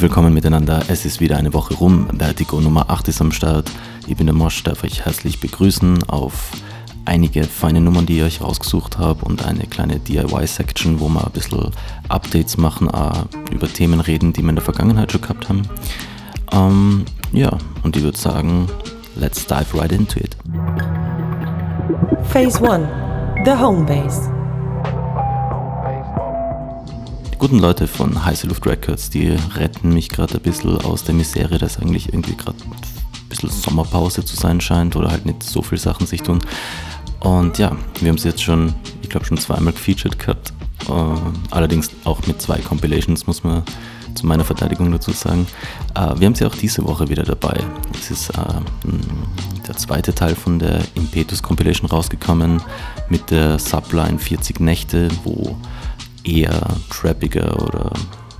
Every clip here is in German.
Herzlich willkommen miteinander. Es ist wieder eine Woche rum. Vertigo Nummer 8 ist am Start. Ich bin der Mosch, darf euch herzlich begrüßen auf einige feine Nummern, die ich euch rausgesucht habe und eine kleine DIY-Section, wo wir ein bisschen Updates machen, über Themen reden, die wir in der Vergangenheit schon gehabt haben. Ähm, ja, und ich würde sagen, let's dive right into it. Phase 1 The Home Base. Guten Leute von Heiße Luft Records, die retten mich gerade ein bisschen aus der Misere, dass eigentlich irgendwie gerade ein bisschen Sommerpause zu sein scheint oder halt nicht so viele Sachen sich tun. Und ja, wir haben es jetzt schon, ich glaube schon zweimal gefeatured gehabt. Uh, allerdings auch mit zwei Compilations, muss man zu meiner Verteidigung dazu sagen. Uh, wir haben sie auch diese Woche wieder dabei. Es ist uh, der zweite Teil von der Impetus Compilation rausgekommen mit der Subline 40 Nächte, wo eher trappiger oder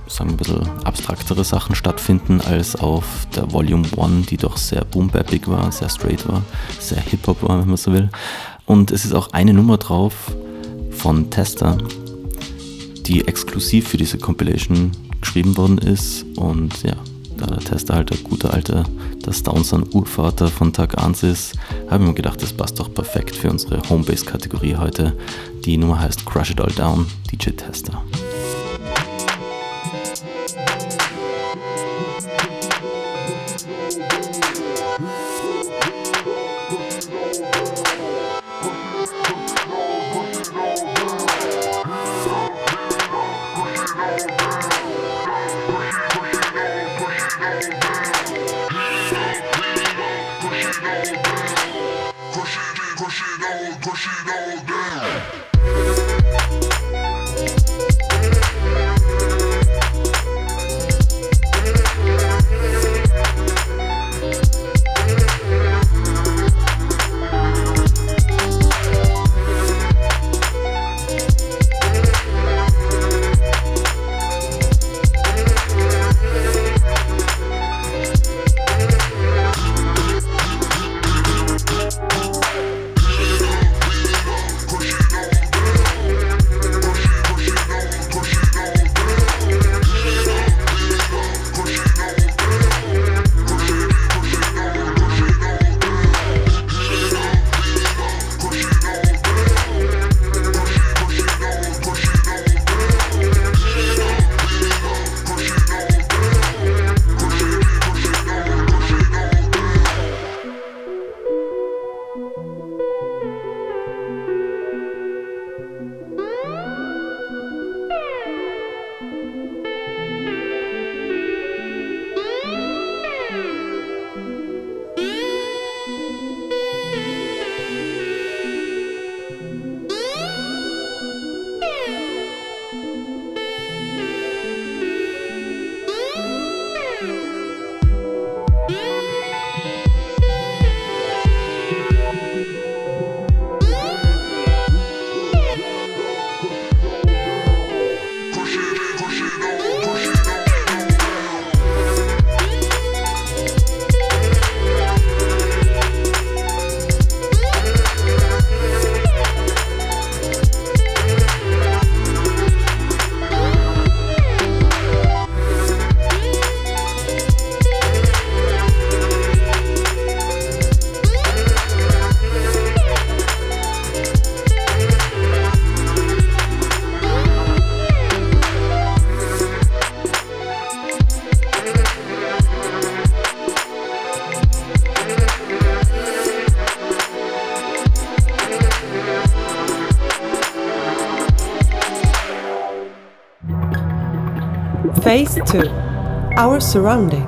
sagen wir ein bisschen abstraktere Sachen stattfinden als auf der Volume 1, die doch sehr boom war, sehr straight war, sehr Hip-Hop war, wenn man so will. Und es ist auch eine Nummer drauf von Tester, die exklusiv für diese Compilation geschrieben worden ist. Und ja, da der Tester halt ein guter alter, das Downson Urvater von Tag 1 ist, habe ich mir gedacht, das passt doch perfekt für unsere Homebase-Kategorie heute. Die Nummer heißt Crush It All Down, DJ Tester. 2 Our Surrounding.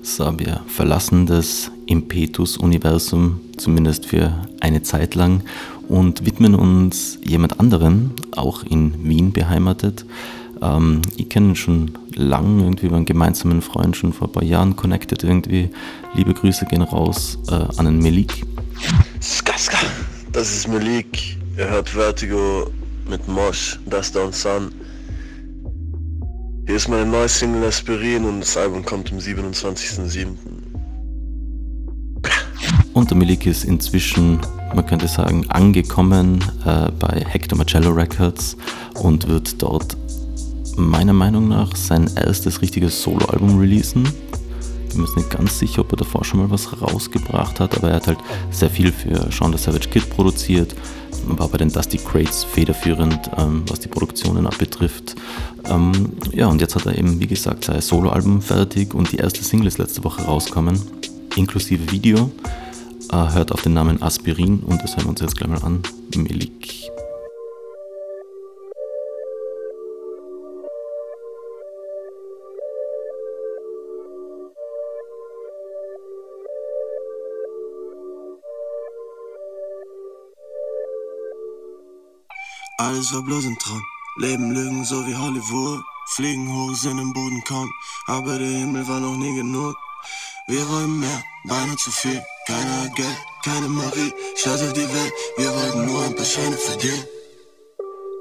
So, wir verlassen das Impetus-Universum, zumindest für eine Zeit lang, und widmen uns jemand anderen, auch in Wien beheimatet. Ähm, ich kenne ihn schon lang, irgendwie einen gemeinsamen Freund, schon vor ein paar Jahren connected irgendwie. Liebe Grüße gehen raus äh, an den Melik. Skaska, das ist Melik. Er hört Vertigo mit Mosh, Dust Down Sun. Hier ist meine neue Single Aspirin und das Album kommt am 27.07. Und der Milik ist inzwischen, man könnte sagen, angekommen äh, bei Hector Marcello Records und wird dort meiner Meinung nach sein erstes richtiges Soloalbum releasen. Bin mir nicht ganz sicher, ob er davor schon mal was rausgebracht hat, aber er hat halt sehr viel für Sean the Savage Kid produziert, war bei den Dusty Crates federführend, ähm, was die Produktionen abbetrifft. Ähm, ja, und jetzt hat er eben, wie gesagt, sein Soloalbum fertig und die erste Single ist letzte Woche rausgekommen, inklusive Video. Äh, hört auf den Namen Aspirin und das hören wir uns jetzt gleich mal an. Melik Alles war bloß ein Traum. Leben Lügen so wie Hollywood. Fliegen hoch, sind im Boden kaum. Aber der Himmel war noch nie genug. Wir wollen mehr, beinahe zu viel. Keiner hat Geld, keine Marie. Scheiß auf die Welt, wir wollten nur ein paar Scheine verdienen.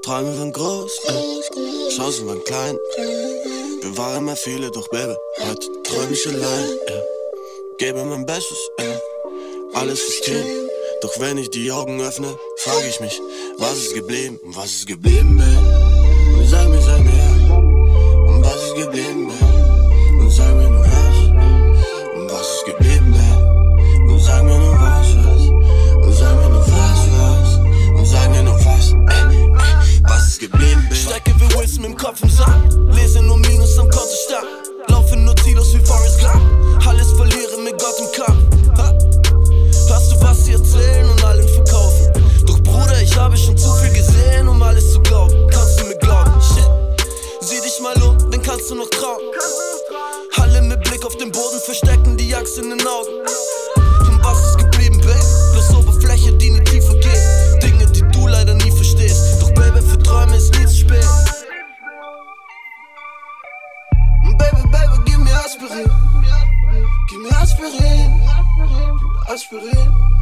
Träume waren groß, äh. Chancen waren klein. Wir waren mal viele, doch Baby, heute träum ich allein. Äh. Gebe mein Bestes, äh. alles riskieren. Doch wenn ich die Augen öffne, frage ich mich, was ist geblieben, was ist geblieben, ey? Und sag mir, sag mir, Aspirin.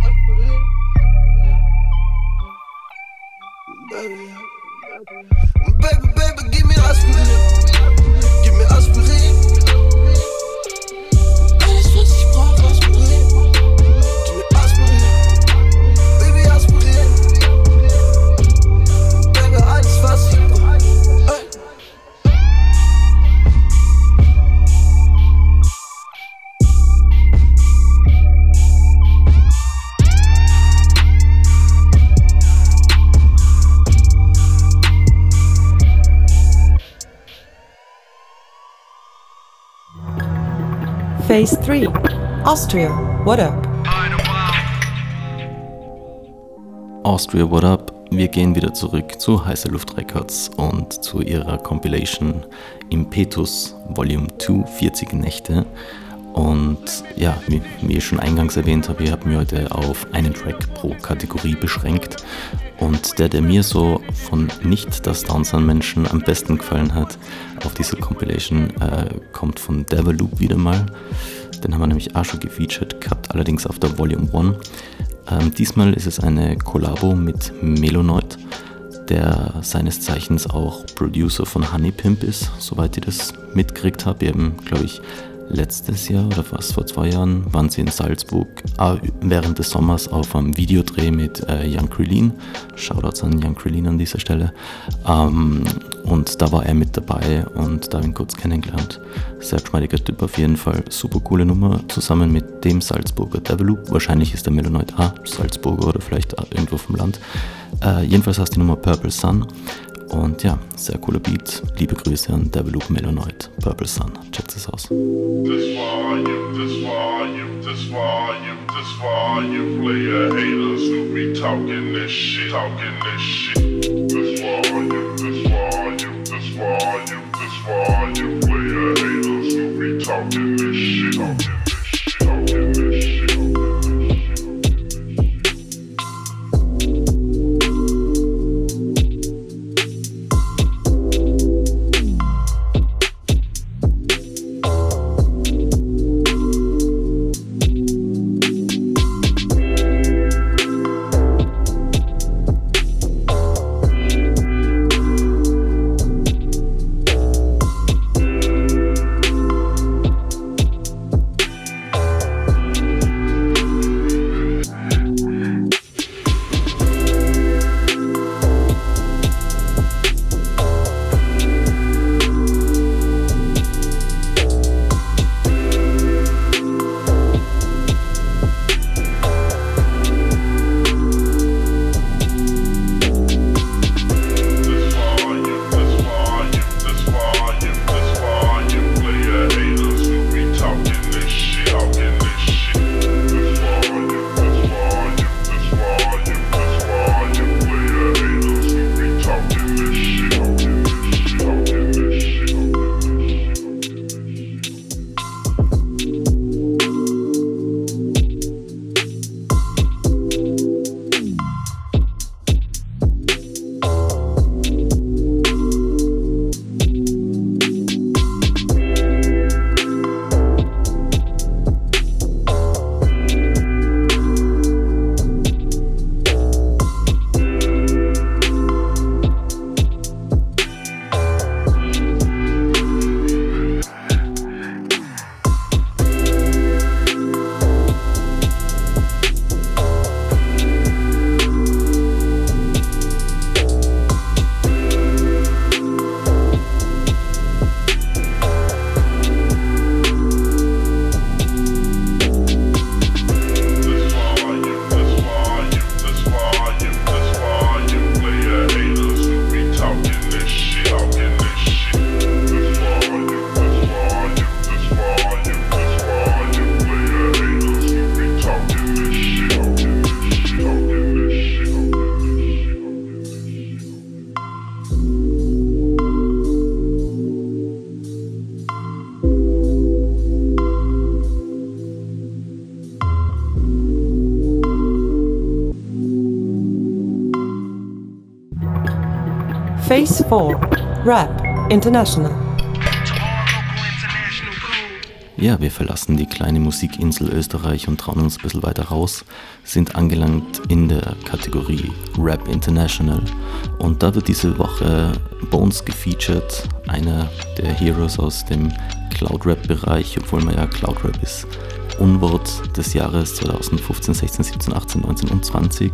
Phase 3 Austria, what up? Austria What Up. Wir gehen wieder zurück zu Heiße Luft Records und zu ihrer Compilation Impetus Volume 2, 40 Nächte. Und ja, wie, wie ich schon eingangs erwähnt habe, ich habe mich heute auf einen Track pro Kategorie beschränkt. Und der, der mir so von nicht das Downsound Menschen am besten gefallen hat auf dieser Compilation, äh, kommt von Devolup wieder mal. Den haben wir nämlich auch schon gefeatured gehabt, allerdings auf der Volume 1. Ähm, diesmal ist es eine Kollabo mit Melonoid, der seines Zeichens auch Producer von Honey Pimp ist, soweit ich das mitgekriegt habe. Eben, glaube ich, letztes Jahr oder fast vor zwei Jahren waren sie in Salzburg ah, während des Sommers auf einem Videodreh mit äh, Jan Krillin. Shoutouts an Jan Krillin an dieser Stelle. Ähm, und da war er mit dabei und da habe ich ihn kurz kennengelernt. Sehr geschmeidiger Typ auf jeden Fall. Super coole Nummer zusammen mit dem Salzburger Develoop. Wahrscheinlich ist der Melonoid A Salzburger oder vielleicht irgendwo vom Land. Äh, jedenfalls heißt die Nummer Purple Sun. Und ja, sehr cooler Beat. Liebe Grüße an Develoop Melonoid, Purple Sun. Checkt es aus. This for you, this 4 Rap International. Ja, wir verlassen die kleine Musikinsel Österreich und trauen uns ein bisschen weiter raus, sind angelangt in der Kategorie Rap International und da wird diese Woche Bones gefeatured, einer der Heroes aus dem Cloud Rap Bereich, obwohl man ja Cloud Rap ist. Unwort des Jahres 2015, 16, 17, 18, 19 und 20,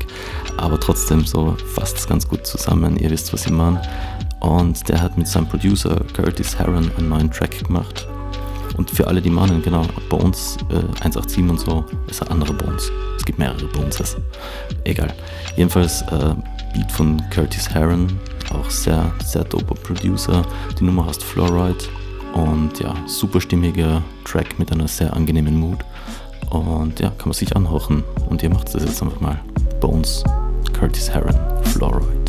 aber trotzdem so fasst ganz gut zusammen, ihr wisst, was ich meine. Und der hat mit seinem Producer Curtis Heron einen neuen Track gemacht, und für alle, die meinen, genau, bei uns äh, 187 und so ist ein anderer Bones. Es gibt mehrere Boneses. Egal. Jedenfalls äh, Beat von Curtis Heron, auch sehr, sehr doper Producer. Die Nummer heißt Fluoride und ja, super stimmiger Track mit einer sehr angenehmen Mood. Und ja, kann man sich anhören. Und ihr macht das jetzt einfach mal. Bones, Curtis Heron, Fluoride.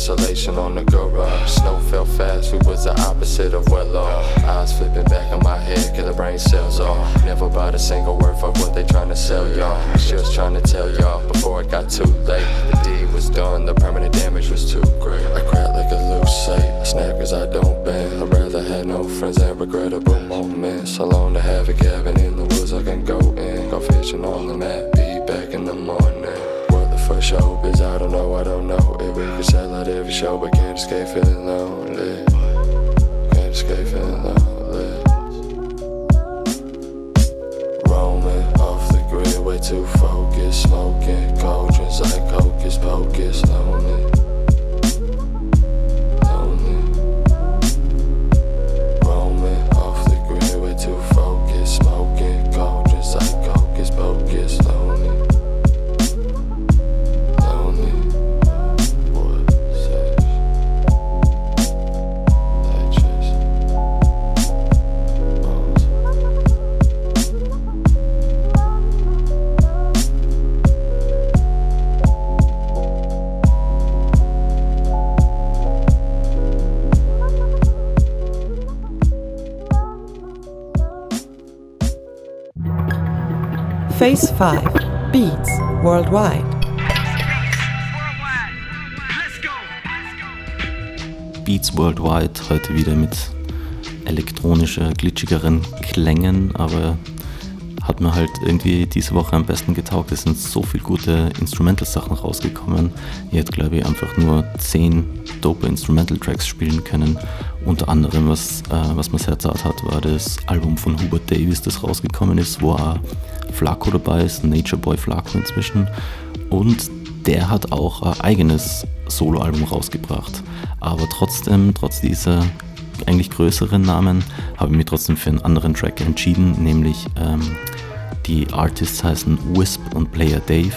Insulation on the garage. Snow fell fast, we was the opposite of well off. Eyes flipping back in my head, cause the brain cells off. Never bought a single word for what they trying to sell y'all. Just trying to tell y'all before it got too late. The deed was done, the permanent damage was too great. I crack like a loose safe, I snap cause I don't bend. I'd rather have no friends than regrettable moments. Alone to have a cabin in the woods I can go in. Go fishing on the map, be back in the morning for show Biz, I don't know, I don't know. If we could sell out every show But can't escape feeling lonely. Can't escape feeling lonely. Roaming off the grid Way too focused. Smoking cauldrons like hocus pocus Lonely Phase 5 Beats Worldwide. Beats Worldwide heute wieder mit elektronischer, glitschigeren Klängen, aber hat mir halt irgendwie diese Woche am besten getaugt. Es sind so viele gute Instrumental-Sachen rausgekommen. Ihr hättet, glaube ich, einfach nur 10 dope Instrumental-Tracks spielen können. Unter anderem, was, äh, was mir sehr zart hat, war das Album von Hubert Davis, das rausgekommen ist, wo auch Flaco dabei ist, Nature Boy Flaco inzwischen. Und der hat auch ein eigenes Soloalbum rausgebracht. Aber trotzdem, trotz dieser eigentlich größeren Namen, habe ich mich trotzdem für einen anderen Track entschieden, nämlich ähm, die Artists heißen Wisp und Player Dave,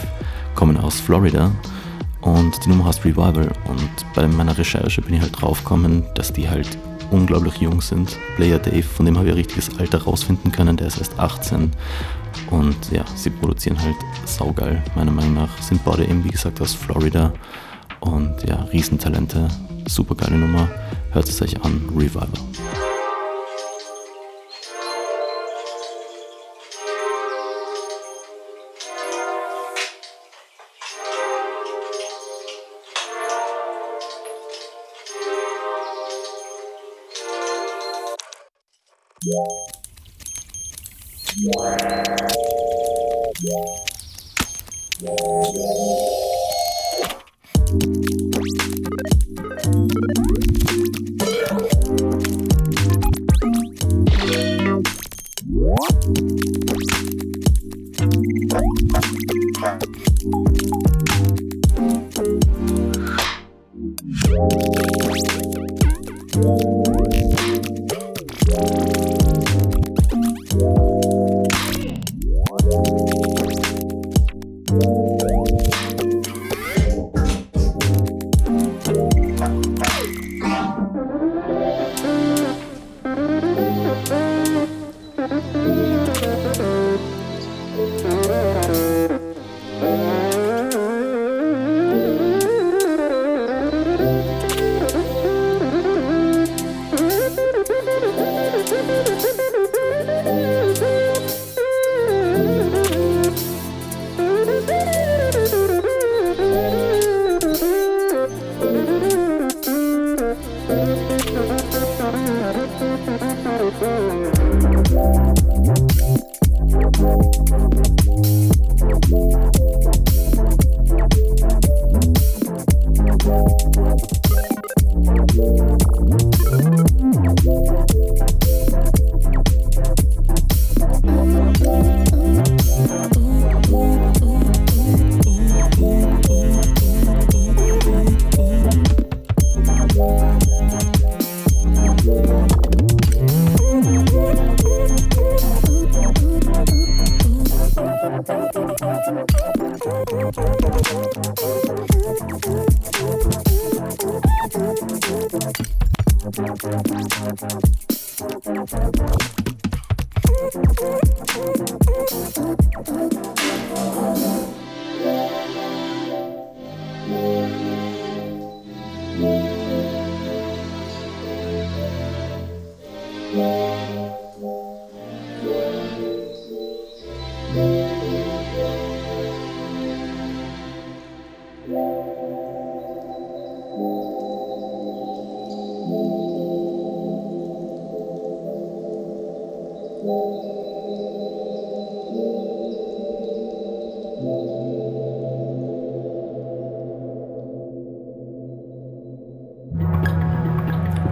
kommen aus Florida und die Nummer heißt Revival. Und bei meiner Recherche bin ich halt draufgekommen, dass die halt unglaublich jung sind. Player Dave, von dem habe ich ein richtiges Alter rausfinden können, der ist erst 18. Und ja, sie produzieren halt saugeil, meiner Meinung nach. Sind beide eben, wie gesagt, aus Florida. Und ja, Riesentalente, super geile Nummer. Hört es euch an, Revival. Wow.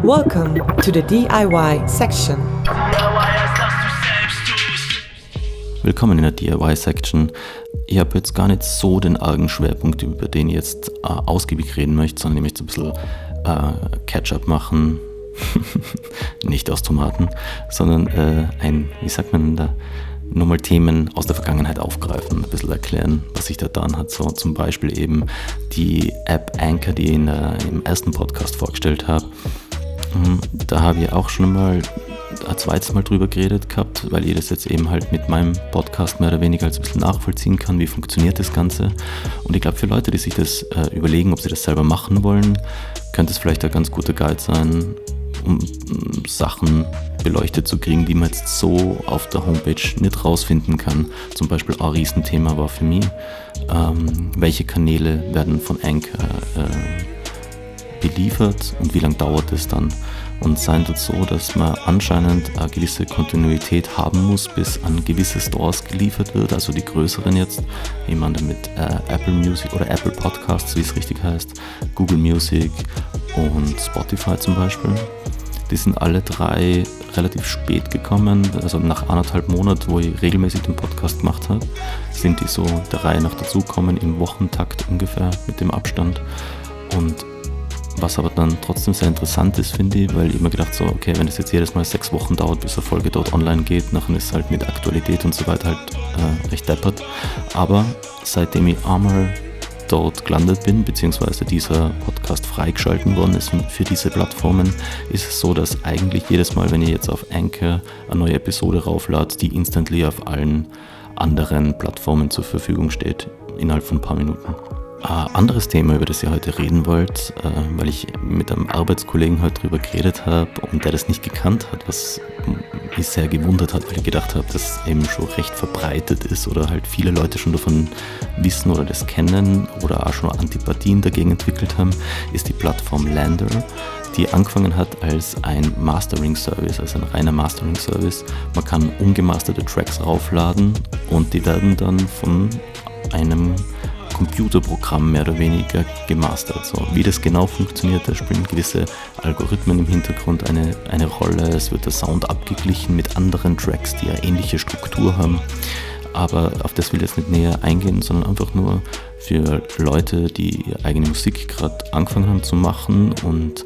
Welcome to the DIY section. Willkommen in der DIY-Section. Ich habe jetzt gar nicht so den argen Schwerpunkt, über den ich jetzt äh, ausgiebig reden möchte, sondern ich möchte ein bisschen äh, Catch-up machen. nicht aus Tomaten, sondern äh, ein, wie sagt man da, nochmal Themen aus der Vergangenheit aufgreifen, ein bisschen erklären, was sich da getan hat. So zum Beispiel eben die App Anchor, die ich in, äh, im ersten Podcast vorgestellt habe. Mhm, Da habe ich auch schon mal ein zweites Mal drüber geredet gehabt, weil ich das jetzt eben halt mit meinem Podcast mehr oder weniger als ein bisschen nachvollziehen kann, wie funktioniert das Ganze. Und ich glaube, für Leute, die sich das äh, überlegen, ob sie das selber machen wollen, könnte es vielleicht ein ganz guter Guide sein, um mm, Sachen beleuchtet zu kriegen, die man jetzt so auf der Homepage nicht rausfinden kann. Zum Beispiel ein Riesenthema war für mich, ähm, welche Kanäle werden von Anchor äh, beliefert und wie lange dauert es dann. Und seien tut so, dass man anscheinend eine gewisse Kontinuität haben muss, bis an gewisse Stores geliefert wird, also die größeren jetzt, jemand damit äh, Apple Music oder Apple Podcasts, wie es richtig heißt, Google Music und Spotify zum Beispiel. Die sind alle drei relativ spät gekommen, also nach anderthalb Monaten, wo ich regelmäßig den Podcast gemacht habe, sind die so der Reihe nach dazukommen, im Wochentakt ungefähr mit dem Abstand. Und was aber dann trotzdem sehr interessant ist, finde ich, weil ich immer gedacht so, okay, wenn es jetzt jedes Mal sechs Wochen dauert, bis eine Folge dort online geht, nachher ist es halt mit Aktualität und so weiter halt äh, recht deppert. Aber seitdem ich einmal dort gelandet bin, beziehungsweise dieser Podcast freigeschalten worden ist für diese Plattformen, ist es so, dass eigentlich jedes Mal, wenn ich jetzt auf Anchor eine neue Episode rauflade, die instantly auf allen anderen Plattformen zur Verfügung steht, innerhalb von ein paar Minuten. Ein anderes Thema, über das ich heute reden wollte, äh, weil ich mit einem Arbeitskollegen heute drüber geredet habe und der das nicht gekannt hat, was mich sehr gewundert hat, weil ich gedacht habe, dass eben schon recht verbreitet ist oder halt viele Leute schon davon wissen oder das kennen oder auch schon Antipathien dagegen entwickelt haben, ist die Plattform Lander, die angefangen hat als ein Mastering-Service, also ein reiner Mastering-Service. Man kann ungemasterte Tracks raufladen und die werden dann von einem Computerprogramm mehr oder weniger gemastert. So, wie das genau funktioniert, da spielen gewisse Algorithmen im Hintergrund eine, eine Rolle. Es wird der Sound abgeglichen mit anderen Tracks, die eine ähnliche Struktur haben. Aber auf das will ich jetzt nicht näher eingehen, sondern einfach nur für Leute, die ihre eigene Musik gerade angefangen haben zu machen und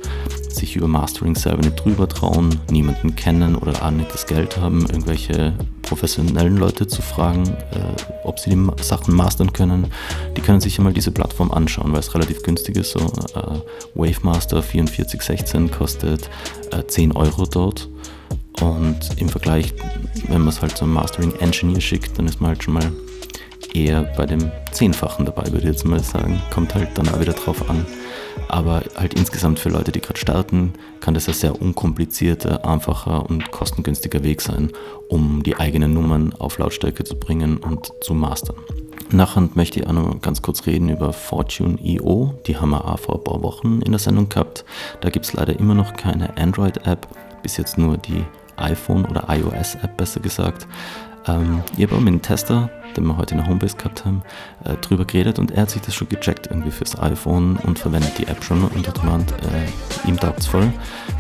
sich über Mastering selber nicht drüber trauen, niemanden kennen oder auch nicht das Geld haben, irgendwelche professionellen Leute zu fragen, äh, ob sie die Sachen mastern können. Die können sich einmal diese Plattform anschauen, weil es relativ günstig ist. So, äh, Wavemaster 4416 kostet äh, 10 Euro dort. Und im Vergleich, wenn man es halt zum Mastering Engineer schickt, dann ist man halt schon mal eher bei dem Zehnfachen dabei, würde ich jetzt mal sagen. Kommt halt dann auch wieder drauf an. Aber halt insgesamt für Leute, die gerade starten, kann das ein sehr unkomplizierter, einfacher und kostengünstiger Weg sein, um die eigenen Nummern auf Lautstärke zu bringen und zu mastern. Nachher möchte ich auch noch ganz kurz reden über Fortune.io. Die haben wir auch vor ein paar Wochen in der Sendung gehabt. Da gibt es leider immer noch keine Android-App, bis jetzt nur die iPhone- oder iOS-App besser gesagt. Ähm, ich habe auch mit dem Tester, den wir heute in der Homebase gehabt haben, äh, drüber geredet und er hat sich das schon gecheckt irgendwie fürs iPhone und verwendet die App schon und hat gemeint, äh, ihm taugt voll.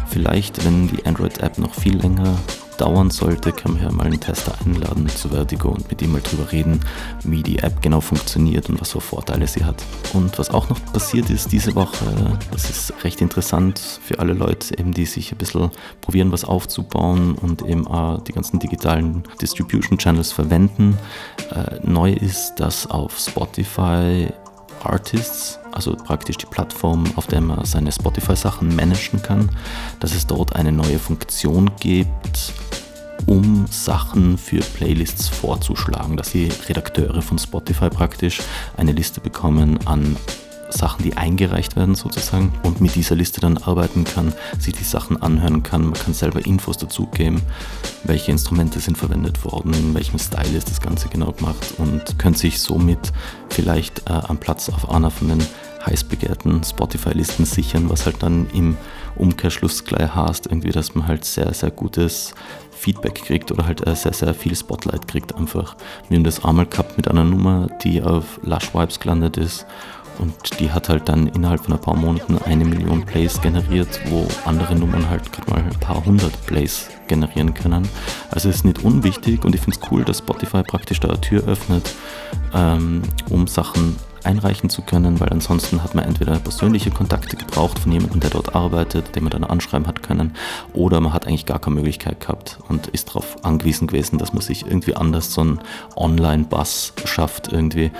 Vielleicht, wenn die Android-App noch viel länger dauern sollte, kann man ja mal einen Tester einladen zu Vertigo und mit ihm mal drüber reden, wie die App genau funktioniert und was für Vorteile sie hat. Und was auch noch passiert ist diese Woche, das ist recht interessant für alle Leute, eben die sich ein bisschen probieren, was aufzubauen und eben auch die ganzen digitalen Distribution Channels verwenden. Äh, neu ist, dass auf Spotify Artists, also praktisch die Plattform, auf der man seine Spotify-Sachen managen kann, dass es dort eine neue Funktion gibt, um Sachen für Playlists vorzuschlagen, dass die Redakteure von Spotify praktisch eine Liste bekommen an Sachen, die eingereicht werden sozusagen und mit dieser Liste dann arbeiten kann, sich die Sachen anhören kann, man kann selber Infos dazugeben, welche Instrumente sind verwendet worden, in welchem Style ist das Ganze genau gemacht und könnte sich somit vielleicht äh, am Platz auf einer von den heiß begehrten Spotify-Listen sichern, was halt dann im Umkehrschluss gleich heißt, irgendwie, dass man halt sehr, sehr gutes Feedback kriegt oder halt äh, sehr, sehr viel Spotlight kriegt einfach. Wir haben das einmal gehabt mit einer Nummer, die auf Lush Vibes gelandet ist und die hat halt dann innerhalb von ein paar Monaten eine Million Plays generiert, wo andere Nummern halt gerade mal ein paar hundert Plays generieren können. Also es ist nicht unwichtig und ich finde es cool, dass Spotify praktisch da eine Tür öffnet, ähm, um Sachen einreichen zu können, weil ansonsten hat man entweder persönliche Kontakte gebraucht von jemandem, der dort arbeitet, den man dann anschreiben hat können, oder man hat eigentlich gar keine Möglichkeit gehabt und ist darauf angewiesen gewesen, dass man sich irgendwie anders so einen Online-Bass schafft, irgendwie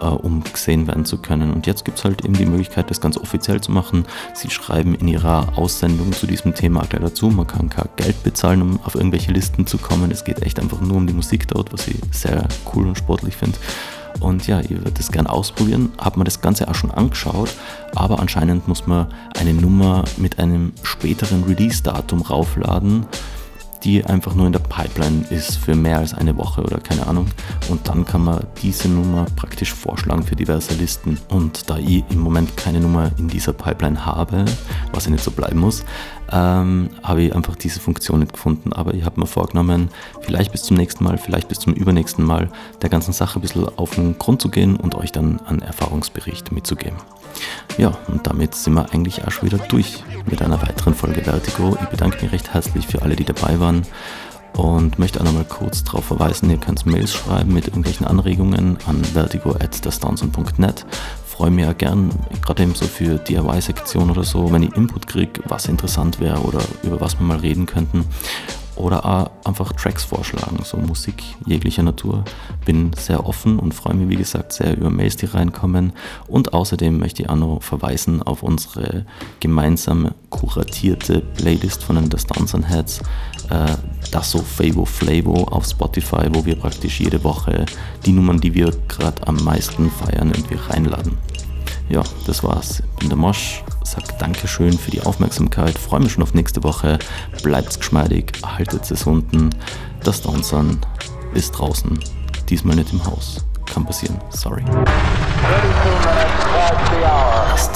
äh, um gesehen werden zu können. Und jetzt gibt es halt eben die Möglichkeit, das ganz offiziell zu machen. Sie schreiben in ihrer Aussendung zu diesem Thema gleich dazu. Man kann kein Geld bezahlen, um auf irgendwelche Listen zu kommen. Es geht echt einfach nur um die Musik dort, was ich sehr cool und sportlich finde. Und ja, ihr werdet das gerne ausprobieren. Hat man das Ganze auch schon angeschaut, aber anscheinend muss man eine Nummer mit einem späteren Release-Datum raufladen die einfach nur in der Pipeline ist für mehr als eine Woche oder keine Ahnung. Und dann kann man diese Nummer praktisch vorschlagen für diverse Listen. Und da ich im Moment keine Nummer in dieser Pipeline habe, was ja nicht so bleiben muss, ähm, habe ich einfach diese Funktion nicht gefunden. Aber ich habe mir vorgenommen, vielleicht bis zum nächsten Mal, vielleicht bis zum übernächsten Mal der ganzen Sache ein bisschen auf den Grund zu gehen und euch dann einen Erfahrungsbericht mitzugeben. Ja, und damit sind wir eigentlich auch schon wieder durch mit einer weiteren Folge Vertigo. Ich bedanke mich recht herzlich für alle, die dabei waren und möchte auch nochmal kurz darauf verweisen, ihr könnt Mails schreiben mit irgendwelchen Anregungen an vertigo.net. Freue mich ja gern, gerade eben so für DIY-Sektion oder so, wenn ich Input kriege, was interessant wäre oder über was wir mal reden könnten oder auch einfach Tracks vorschlagen, so Musik jeglicher Natur. Bin sehr offen und freue mich, wie gesagt, sehr über Mails, die reinkommen. Und außerdem möchte ich auch noch verweisen auf unsere gemeinsam kuratierte Playlist von den Stance Heads, äh, das so Favo Flavo auf Spotify, wo wir praktisch jede Woche die Nummern, die wir gerade am meisten feiern, irgendwie reinladen ja, das war's. Ich bin der Mosch, sag Dankeschön für die Aufmerksamkeit, freue mich schon auf nächste Woche. Bleibt's geschmeidig, haltet es unten. Das Downsun ist draußen, diesmal nicht im Haus. Kann passieren, sorry. Das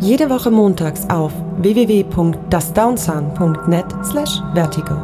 Jede Woche montags auf www.dasdownsun.net slash vertigo.